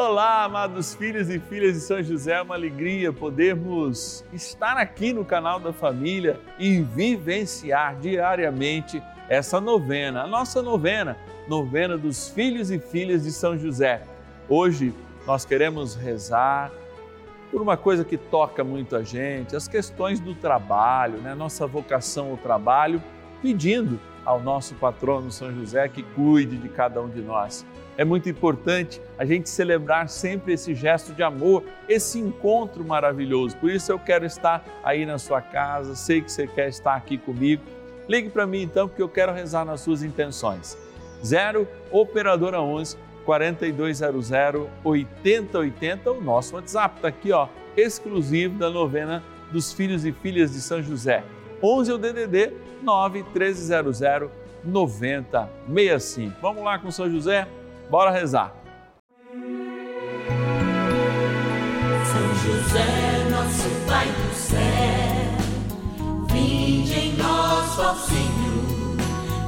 Olá, amados filhos e filhas de São José, é uma alegria podermos estar aqui no canal da família e vivenciar diariamente essa novena, a nossa novena, novena dos filhos e filhas de São José. Hoje nós queremos rezar por uma coisa que toca muito a gente, as questões do trabalho, né? nossa vocação ao trabalho, pedindo ao nosso patrono São José que cuide de cada um de nós. É muito importante a gente celebrar sempre esse gesto de amor, esse encontro maravilhoso. Por isso eu quero estar aí na sua casa, sei que você quer estar aqui comigo. Ligue para mim então, porque eu quero rezar nas suas intenções. 0 Operadora 11 4200 8080, o nosso WhatsApp está aqui, ó, exclusivo da novena dos filhos e filhas de São José. 11 é o DDD 9 1300 9065. Vamos lá com São José? Bora rezar. São José, nosso Pai do céu, vinde em nós, ó Senhor,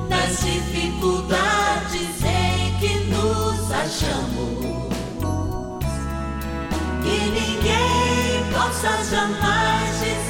nas dificuldades em que nos achamos. Que ninguém possa jamais dizer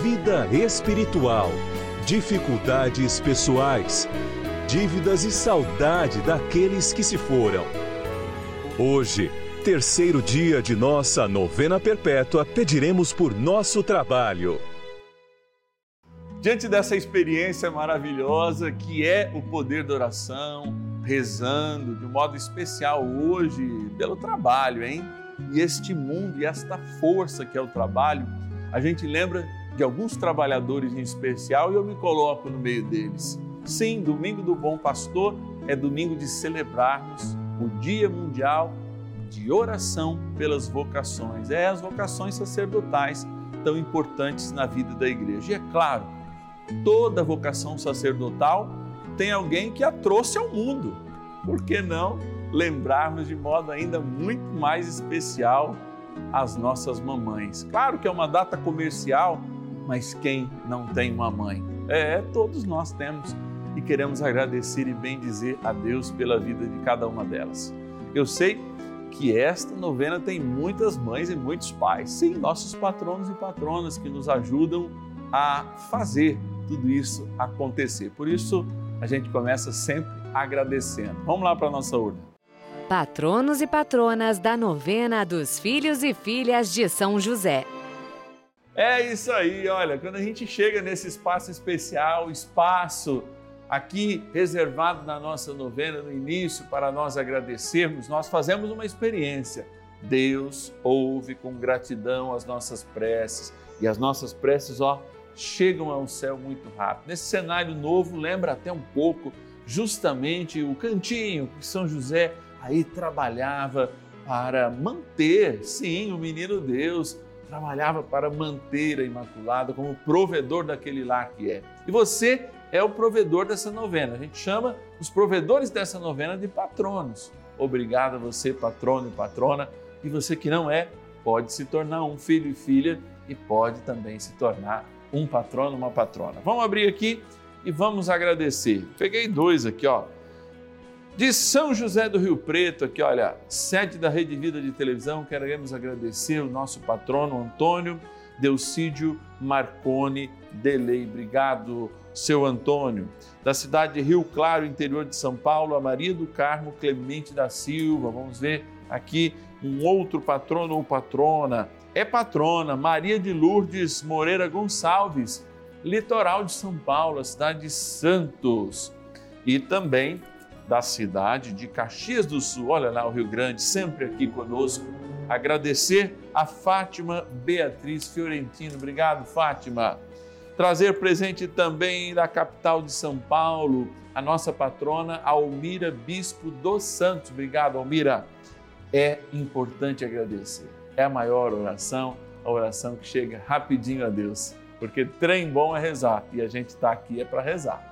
vida espiritual, dificuldades pessoais, dívidas e saudade daqueles que se foram. Hoje, terceiro dia de nossa novena perpétua, pediremos por nosso trabalho. Diante dessa experiência maravilhosa que é o poder da oração, rezando de um modo especial hoje pelo trabalho, hein? E este mundo e esta força que é o trabalho, a gente lembra de alguns trabalhadores em especial e eu me coloco no meio deles. Sim, domingo do Bom Pastor é domingo de celebrarmos o Dia Mundial de Oração pelas Vocações. É as vocações sacerdotais tão importantes na vida da igreja. E é claro, toda vocação sacerdotal tem alguém que a trouxe ao mundo. Por que não lembrarmos de modo ainda muito mais especial as nossas mamães? Claro que é uma data comercial mas quem não tem uma mãe? É, todos nós temos e queremos agradecer e bendizer a Deus pela vida de cada uma delas. Eu sei que esta novena tem muitas mães e muitos pais, sim, nossos patronos e patronas que nos ajudam a fazer tudo isso acontecer. Por isso, a gente começa sempre agradecendo. Vamos lá para a nossa urna. Patronos e patronas da novena dos filhos e filhas de São José. É isso aí, olha, quando a gente chega nesse espaço especial, espaço aqui reservado na nossa novena no início para nós agradecermos, nós fazemos uma experiência. Deus ouve com gratidão as nossas preces e as nossas preces, ó, chegam ao céu muito rápido. Nesse cenário novo, lembra até um pouco justamente o cantinho que São José aí trabalhava para manter, sim, o menino Deus trabalhava para manter a Imaculada como provedor daquele lar que é. E você é o provedor dessa novena. A gente chama os provedores dessa novena de patronos. Obrigado a você, patrono e patrona. E você que não é, pode se tornar um filho e filha e pode também se tornar um patrono, uma patrona. Vamos abrir aqui e vamos agradecer. Peguei dois aqui, ó de São José do Rio Preto, aqui, olha, sede da Rede Vida de Televisão, queremos agradecer o nosso patrono Antônio Delcídio Marcone Delei. Obrigado, seu Antônio. Da cidade de Rio Claro, interior de São Paulo, a Maria do Carmo Clemente da Silva. Vamos ver aqui um outro patrono ou patrona. É patrona Maria de Lourdes Moreira Gonçalves, litoral de São Paulo, a cidade de Santos. E também da cidade de Caxias do Sul, olha lá o Rio Grande, sempre aqui conosco. Agradecer a Fátima Beatriz Fiorentino. Obrigado, Fátima. Trazer presente também da capital de São Paulo, a nossa patrona Almira Bispo dos Santos. Obrigado, Almira. É importante agradecer. É a maior oração, a oração que chega rapidinho a Deus. Porque trem bom é rezar e a gente está aqui é para rezar.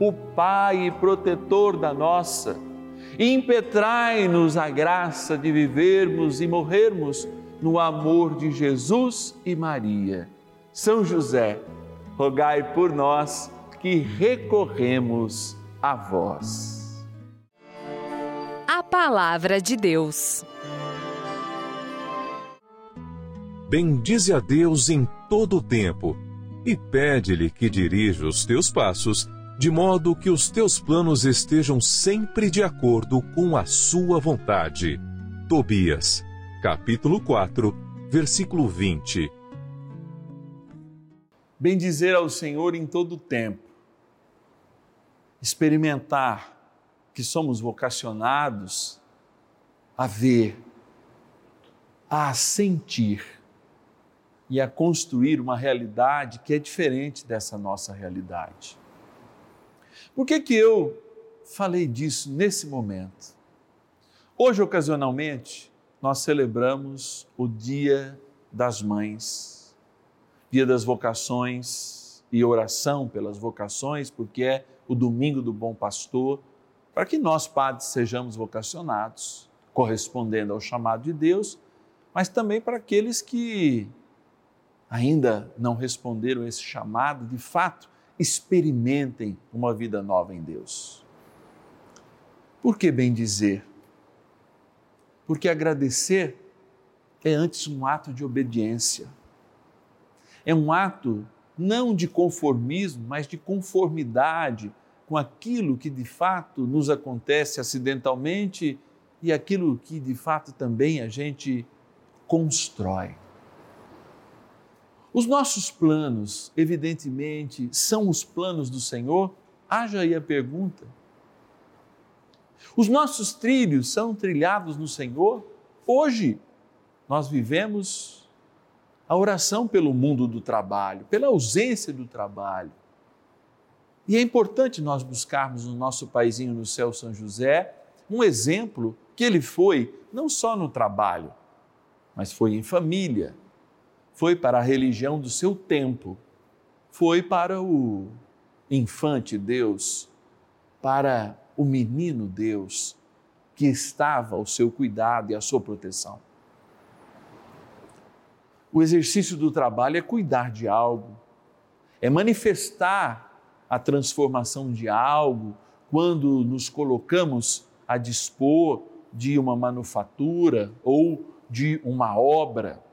o Pai e protetor da nossa, impetrai-nos a graça de vivermos e morrermos no amor de Jesus e Maria. São José, rogai por nós que recorremos a vós. A Palavra de Deus. Bendize a Deus em todo o tempo e pede-lhe que dirija os teus passos, de modo que os teus planos estejam sempre de acordo com a sua vontade. Tobias, capítulo 4, versículo 20 bendizer ao Senhor em todo o tempo, experimentar que somos vocacionados a ver, a sentir e a construir uma realidade que é diferente dessa nossa realidade. Por que, que eu falei disso nesse momento? Hoje, ocasionalmente, nós celebramos o Dia das Mães dia das vocações e oração pelas vocações, porque é o domingo do bom pastor, para que nós, padres, sejamos vocacionados, correspondendo ao chamado de Deus, mas também para aqueles que ainda não responderam esse chamado, de fato, experimentem uma vida nova em Deus. Por que bem dizer? Porque agradecer é antes um ato de obediência é um ato não de conformismo, mas de conformidade com aquilo que de fato nos acontece acidentalmente e aquilo que de fato também a gente constrói. Os nossos planos, evidentemente, são os planos do Senhor? Haja aí a pergunta. Os nossos trilhos são trilhados no Senhor? Hoje, nós vivemos a oração pelo mundo do trabalho, pela ausência do trabalho. E é importante nós buscarmos no nosso paizinho no céu, São José, um exemplo que ele foi não só no trabalho, mas foi em família. Foi para a religião do seu tempo, foi para o infante Deus, para o menino Deus que estava ao seu cuidado e à sua proteção. O exercício do trabalho é cuidar de algo, é manifestar a transformação de algo quando nos colocamos a dispor de uma manufatura ou de uma obra.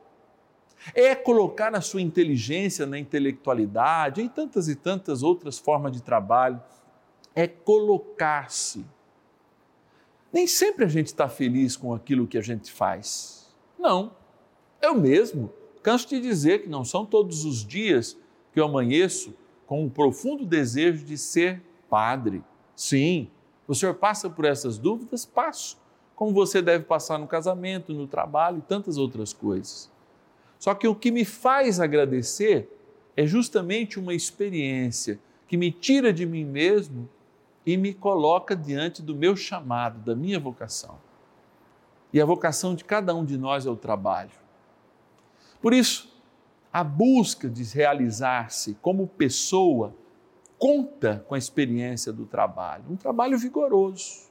É colocar a sua inteligência na intelectualidade, em tantas e tantas outras formas de trabalho. É colocar-se. Nem sempre a gente está feliz com aquilo que a gente faz. Não. Eu mesmo canso de dizer que não são todos os dias que eu amanheço com um profundo desejo de ser padre. Sim, o senhor passa por essas dúvidas? Passo. Como você deve passar no casamento, no trabalho e tantas outras coisas. Só que o que me faz agradecer é justamente uma experiência que me tira de mim mesmo e me coloca diante do meu chamado, da minha vocação. E a vocação de cada um de nós é o trabalho. Por isso, a busca de realizar-se como pessoa conta com a experiência do trabalho. Um trabalho vigoroso,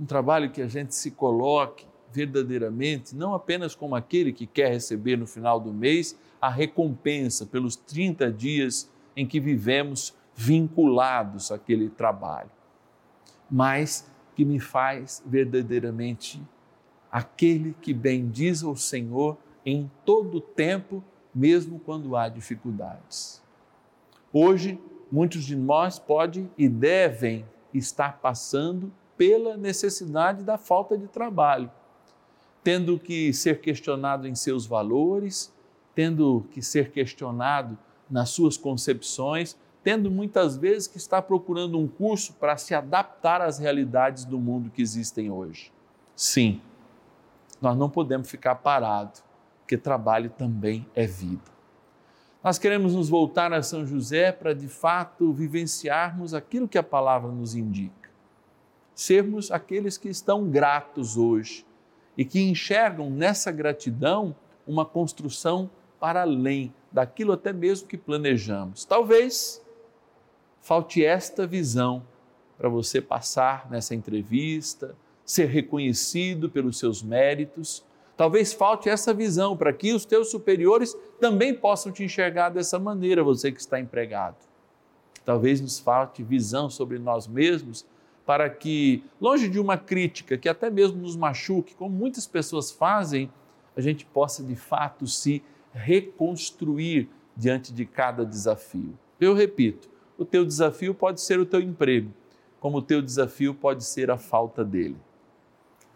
um trabalho que a gente se coloque verdadeiramente, não apenas como aquele que quer receber no final do mês a recompensa pelos 30 dias em que vivemos vinculados àquele trabalho, mas que me faz verdadeiramente aquele que bendiz o Senhor em todo o tempo mesmo quando há dificuldades. Hoje, muitos de nós podem e devem estar passando pela necessidade da falta de trabalho, tendo que ser questionado em seus valores, tendo que ser questionado nas suas concepções, tendo muitas vezes que estar procurando um curso para se adaptar às realidades do mundo que existem hoje. Sim, nós não podemos ficar parados porque trabalho também é vida. Nós queremos nos voltar a São José para de fato vivenciarmos aquilo que a palavra nos indica. Sermos aqueles que estão gratos hoje e que enxergam nessa gratidão uma construção para além daquilo até mesmo que planejamos. Talvez falte esta visão para você passar nessa entrevista, ser reconhecido pelos seus méritos Talvez falte essa visão para que os teus superiores também possam te enxergar dessa maneira, você que está empregado. Talvez nos falte visão sobre nós mesmos para que, longe de uma crítica que até mesmo nos machuque, como muitas pessoas fazem, a gente possa de fato se reconstruir diante de cada desafio. Eu repito, o teu desafio pode ser o teu emprego, como o teu desafio pode ser a falta dele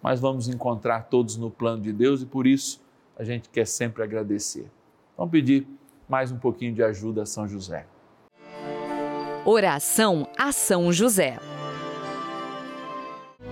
mas vamos encontrar todos no plano de Deus e por isso a gente quer sempre agradecer. Vamos pedir mais um pouquinho de ajuda a São José. Oração a São José.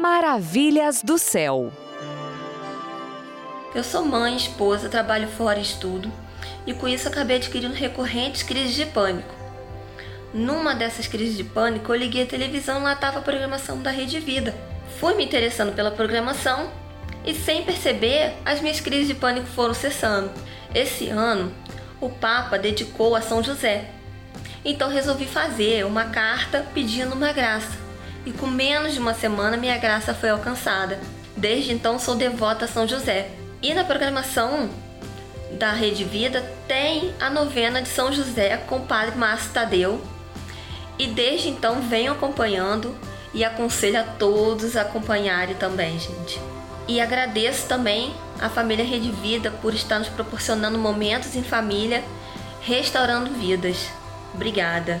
Maravilhas do céu. Eu sou mãe, esposa, trabalho fora e estudo, e com isso acabei adquirindo recorrentes crises de pânico. Numa dessas crises de pânico, eu liguei a televisão e lá estava a programação da Rede Vida. Fui me interessando pela programação e, sem perceber, as minhas crises de pânico foram cessando. Esse ano, o Papa dedicou a São José. Então resolvi fazer uma carta pedindo uma graça. E com menos de uma semana minha graça foi alcançada. Desde então sou devota a São José. E na programação da Rede Vida tem a novena de São José com o Padre Márcio Tadeu. E desde então venho acompanhando e aconselho a todos a acompanharem também, gente. E agradeço também à família Rede Vida por estar nos proporcionando momentos em família, restaurando vidas. Obrigada.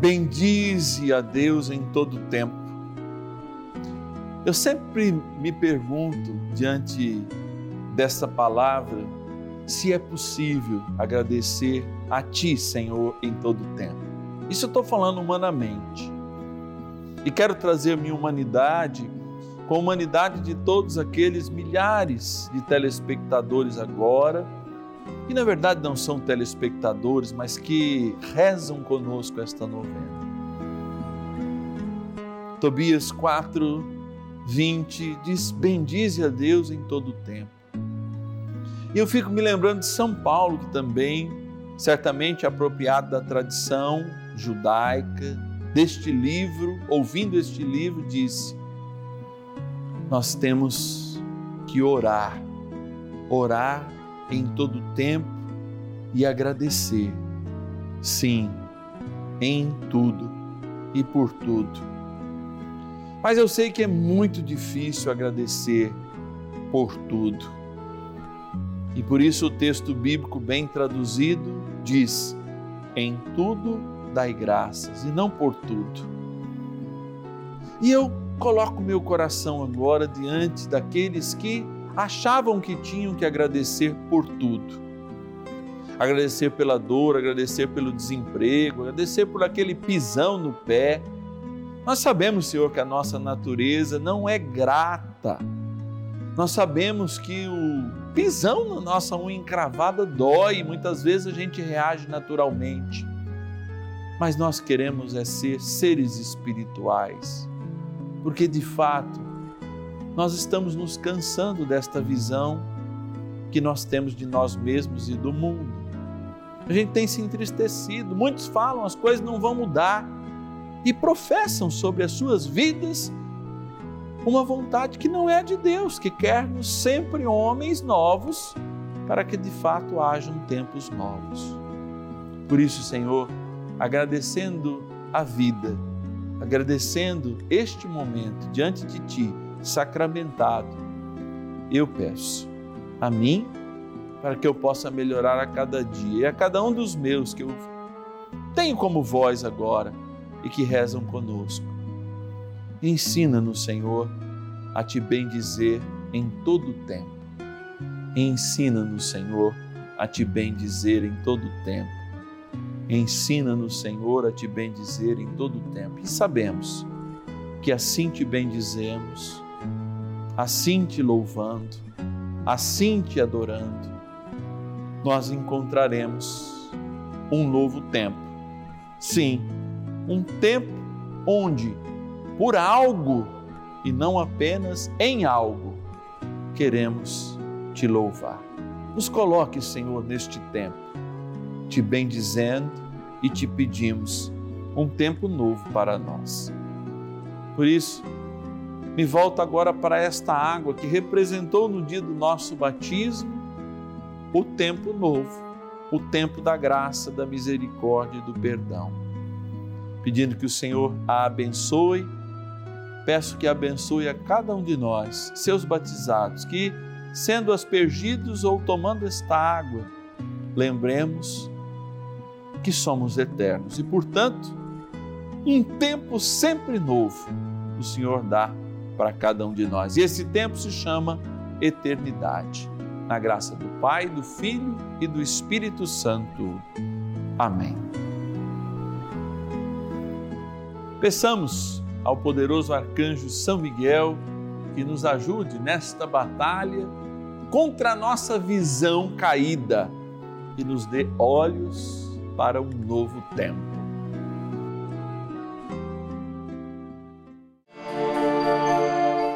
Bendize a Deus em todo tempo eu sempre me pergunto, diante dessa palavra, se é possível agradecer a Ti, Senhor, em todo o tempo. Isso eu estou falando humanamente. E quero trazer minha humanidade com a humanidade de todos aqueles milhares de telespectadores agora, que na verdade não são telespectadores, mas que rezam conosco esta novena. Tobias 4, 20 diz: Bendize a Deus em todo o tempo. E eu fico me lembrando de São Paulo, que também, certamente apropriado da tradição judaica, deste livro, ouvindo este livro, disse: Nós temos que orar, orar em todo tempo e agradecer. Sim, em tudo e por tudo mas eu sei que é muito difícil agradecer por tudo. E por isso o texto bíblico bem traduzido diz: em tudo dai graças e não por tudo. E eu coloco meu coração agora diante daqueles que achavam que tinham que agradecer por tudo. Agradecer pela dor, agradecer pelo desemprego, agradecer por aquele pisão no pé, nós sabemos, Senhor, que a nossa natureza não é grata. Nós sabemos que o pisão na nossa unha encravada dói, muitas vezes a gente reage naturalmente. Mas nós queremos é ser seres espirituais, porque de fato nós estamos nos cansando desta visão que nós temos de nós mesmos e do mundo. A gente tem se entristecido, muitos falam as coisas não vão mudar e professam sobre as suas vidas uma vontade que não é de Deus, que quer-nos sempre homens novos, para que de fato hajam tempos novos. Por isso, Senhor, agradecendo a vida, agradecendo este momento diante de Ti, sacramentado, eu peço a mim, para que eu possa melhorar a cada dia, e a cada um dos meus que eu tenho como voz agora e que rezam conosco. Ensina-nos, Senhor, a te bendizer em todo o tempo. Ensina-nos, Senhor, a te bendizer em todo o tempo. Ensina-nos, Senhor, a te bendizer em todo o tempo. E sabemos que assim te bendizemos, assim te louvando, assim te adorando, nós encontraremos um novo tempo. Sim, um tempo onde, por algo e não apenas em algo, queremos te louvar. Nos coloque, Senhor, neste tempo. te bendizendo e te pedimos um tempo novo para nós. Por isso, me volto agora para esta água que representou no dia do nosso batismo o tempo novo, o tempo da graça, da misericórdia e do perdão. Pedindo que o Senhor a abençoe, peço que abençoe a cada um de nós, seus batizados, que, sendo aspergidos ou tomando esta água, lembremos que somos eternos e, portanto, um tempo sempre novo o Senhor dá para cada um de nós. E esse tempo se chama eternidade. Na graça do Pai, do Filho e do Espírito Santo. Amém. Peçamos ao poderoso arcanjo São Miguel que nos ajude nesta batalha contra a nossa visão caída e nos dê olhos para um novo tempo.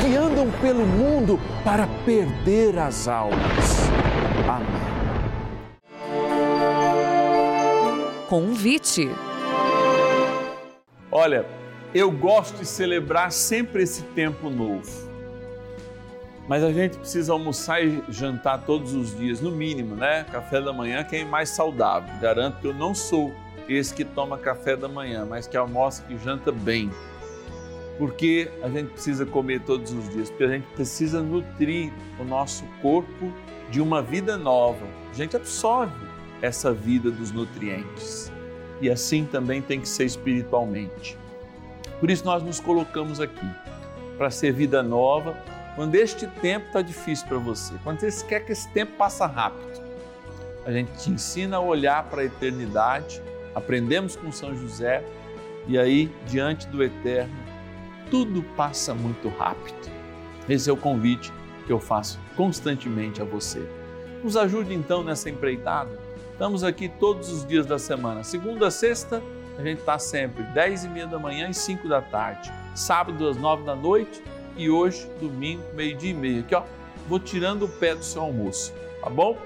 que andam pelo mundo para perder as almas. Amém. Convite. Olha, eu gosto de celebrar sempre esse tempo novo. Mas a gente precisa almoçar e jantar todos os dias, no mínimo, né? Café da manhã, quem é mais saudável. Garanto que eu não sou esse que toma café da manhã, mas que almoça e janta bem. Porque a gente precisa comer todos os dias, porque a gente precisa nutrir o nosso corpo de uma vida nova. A gente absorve essa vida dos nutrientes. E assim também tem que ser espiritualmente. Por isso nós nos colocamos aqui para ser vida nova. Quando este tempo está difícil para você, quando você quer que esse tempo passe rápido, a gente te ensina a olhar para a eternidade aprendemos com São José e aí, diante do Eterno, tudo passa muito rápido. Esse é o convite que eu faço constantemente a você. Nos ajude então nessa empreitada. Estamos aqui todos os dias da semana, segunda a sexta, a gente está sempre 10 e meia da manhã e 5 da tarde, sábado às 9 da noite e hoje, domingo, meio-dia e meia. Aqui, ó, vou tirando o pé do seu almoço, tá bom?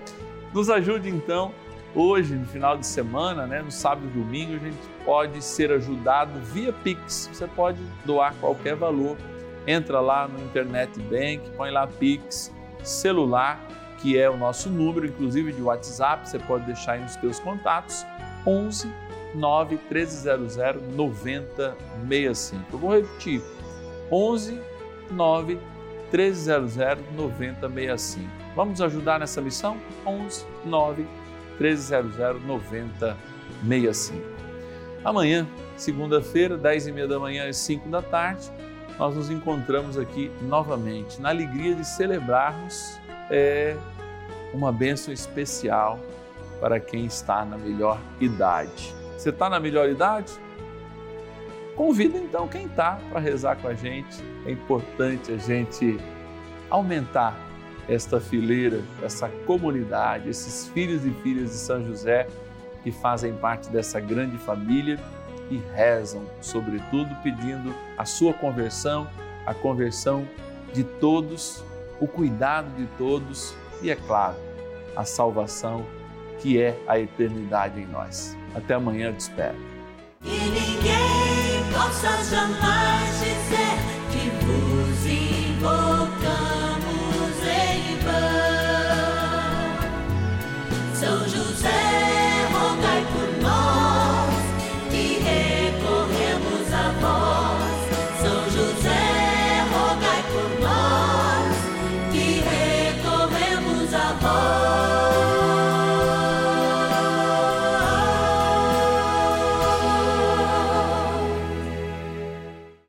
Nos ajude então Hoje, no final de semana, né, no sábado e domingo, a gente pode ser ajudado via Pix. Você pode doar qualquer valor. Entra lá no Internet Bank, põe lá Pix, celular, que é o nosso número, inclusive de WhatsApp, você pode deixar aí nos teus contatos, 11 9 1300 9065. Eu vou repetir, 11 9 1300 9065. Vamos ajudar nessa missão? 11 9 1300 9065. Amanhã, segunda-feira, 10 e meia da manhã às 5 da tarde, nós nos encontramos aqui novamente, na alegria de celebrarmos é, uma bênção especial para quem está na melhor idade. Você está na melhor idade? Convida então quem está para rezar com a gente. É importante a gente aumentar esta fileira, essa comunidade, esses filhos e filhas de São José que fazem parte dessa grande família e rezam, sobretudo, pedindo a sua conversão, a conversão de todos, o cuidado de todos e, é claro, a salvação que é a eternidade em nós. Até amanhã, eu te espero.